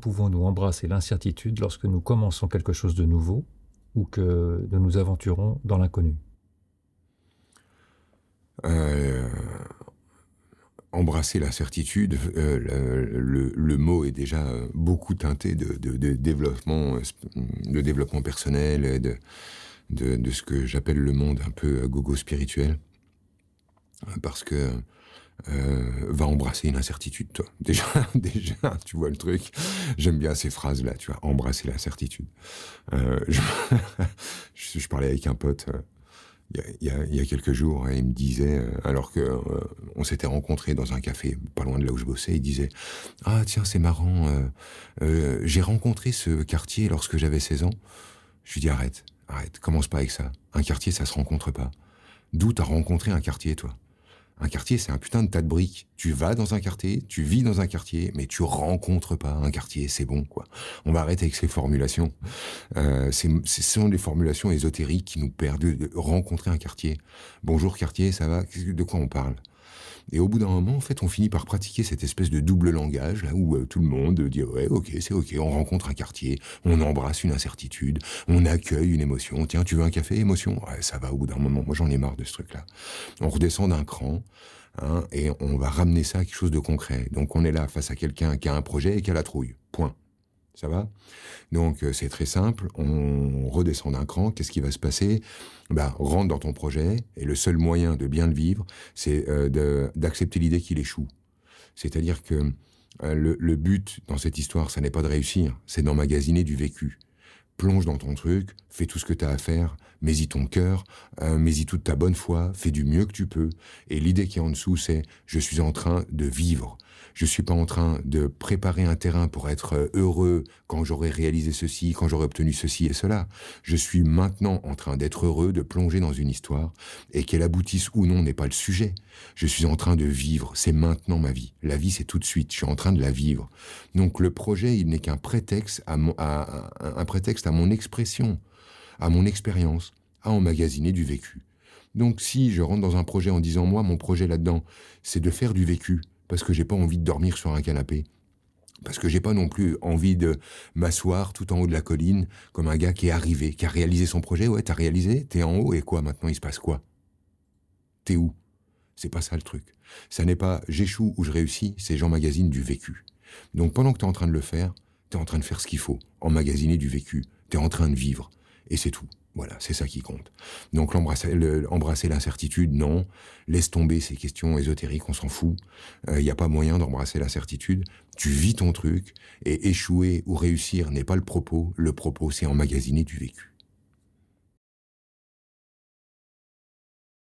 pouvons-nous embrasser l'incertitude lorsque nous commençons quelque chose de nouveau ou que nous nous aventurons dans l'inconnu? Euh, embrasser l'incertitude, euh, le, mot est déjà beaucoup teinté de, développement, de développement personnel de, de, ce que j'appelle le monde un peu gogo spirituel, parce que euh, va embrasser une incertitude, toi. Déjà, déjà, tu vois le truc. J'aime bien ces phrases-là, tu vois, embrasser l'incertitude. Euh, je, je, parlais avec un pote euh, il y, a, quelques jours et il me disait, alors que on s'était rencontrés dans un café pas loin de là où je bossais, il disait ah tiens c'est marrant, j'ai rencontré ce quartier lorsque j'avais 16 ans. Je lui dis arrête, arrête, commence pas avec ça. Un quartier ça se rencontre pas. D'où t'as rencontré un quartier toi? Un quartier, c'est un putain de tas de briques. Tu vas dans un quartier, tu vis dans un quartier, mais tu rencontres pas un quartier. C'est bon, quoi. On va arrêter avec ces formulations. Euh, ce sont des formulations ésotériques qui nous perdent de rencontrer un quartier. Bonjour quartier, ça va? De quoi on parle? Et au bout d'un moment, en fait, on finit par pratiquer cette espèce de double langage, là où euh, tout le monde dit ouais, ok, c'est ok, on rencontre un quartier, on embrasse une incertitude, on accueille une émotion. Tiens, tu veux un café, émotion? Ouais, ça va au bout d'un moment. Moi, j'en ai marre de ce truc-là. On redescend d'un cran. Hein, et on va ramener ça à quelque chose de concret. Donc on est là face à quelqu'un qui a un projet et qui a la trouille. Ça va? Donc euh, c'est très simple, on redescend d'un cran, qu'est-ce qui va se passer? Bah, rentre dans ton projet, et le seul moyen de bien le vivre, c'est euh, d'accepter l'idée qu'il échoue. C'est-à-dire que euh, le, le, but dans cette histoire, ça n'est pas de réussir, c'est d'emmagasiner du vécu. Plonge dans ton truc, fais tout ce que tu as à faire, mets-y ton cœur, euh, mets-y toute ta bonne foi, fais du mieux que tu peux. Et l'idée qui est en dessous, c'est je suis en train de vivre. Je suis pas en train de préparer un terrain pour être heureux quand j'aurai réalisé ceci, quand j'aurai obtenu ceci et cela. Je suis maintenant en train d'être heureux, de plonger dans une histoire et qu'elle aboutisse ou non n'est pas le sujet. Je suis en train de vivre. C'est maintenant ma vie. La vie, c'est tout de suite. Je suis en train de la vivre. Donc le projet, il n'est qu'un prétexte à, mon, un prétexte à mon expression, à mon expérience, à emmagasiner du vécu. Donc si je rentre dans un projet en disant moi mon projet là-dedans, c'est de faire du vécu, parce que j'ai pas envie de dormir sur un canapé. Parce que j'ai pas non plus envie de m'asseoir tout en haut de la colline comme un gars qui est arrivé, qui a réalisé son projet. Ouais, t'as réalisé, t'es en haut et quoi maintenant il se passe quoi? T'es où? C'est pas ça le truc. Ça n'est pas j'échoue ou je réussis, c'est j'emmagasine du vécu. Donc pendant que t'es en train de le faire, t'es en train de faire ce qu'il faut, emmagasiner du vécu. T'es en train de vivre. Et c'est tout. Voilà, c'est ça qui compte. Donc l'embrasser l'incertitude, non. Laisse tomber ces questions ésotériques, on s'en fout. Il euh, n'y a pas moyen d'embrasser l'incertitude. Tu vis ton truc, et échouer ou réussir n'est pas le propos. Le propos, c'est emmagasiner du vécu.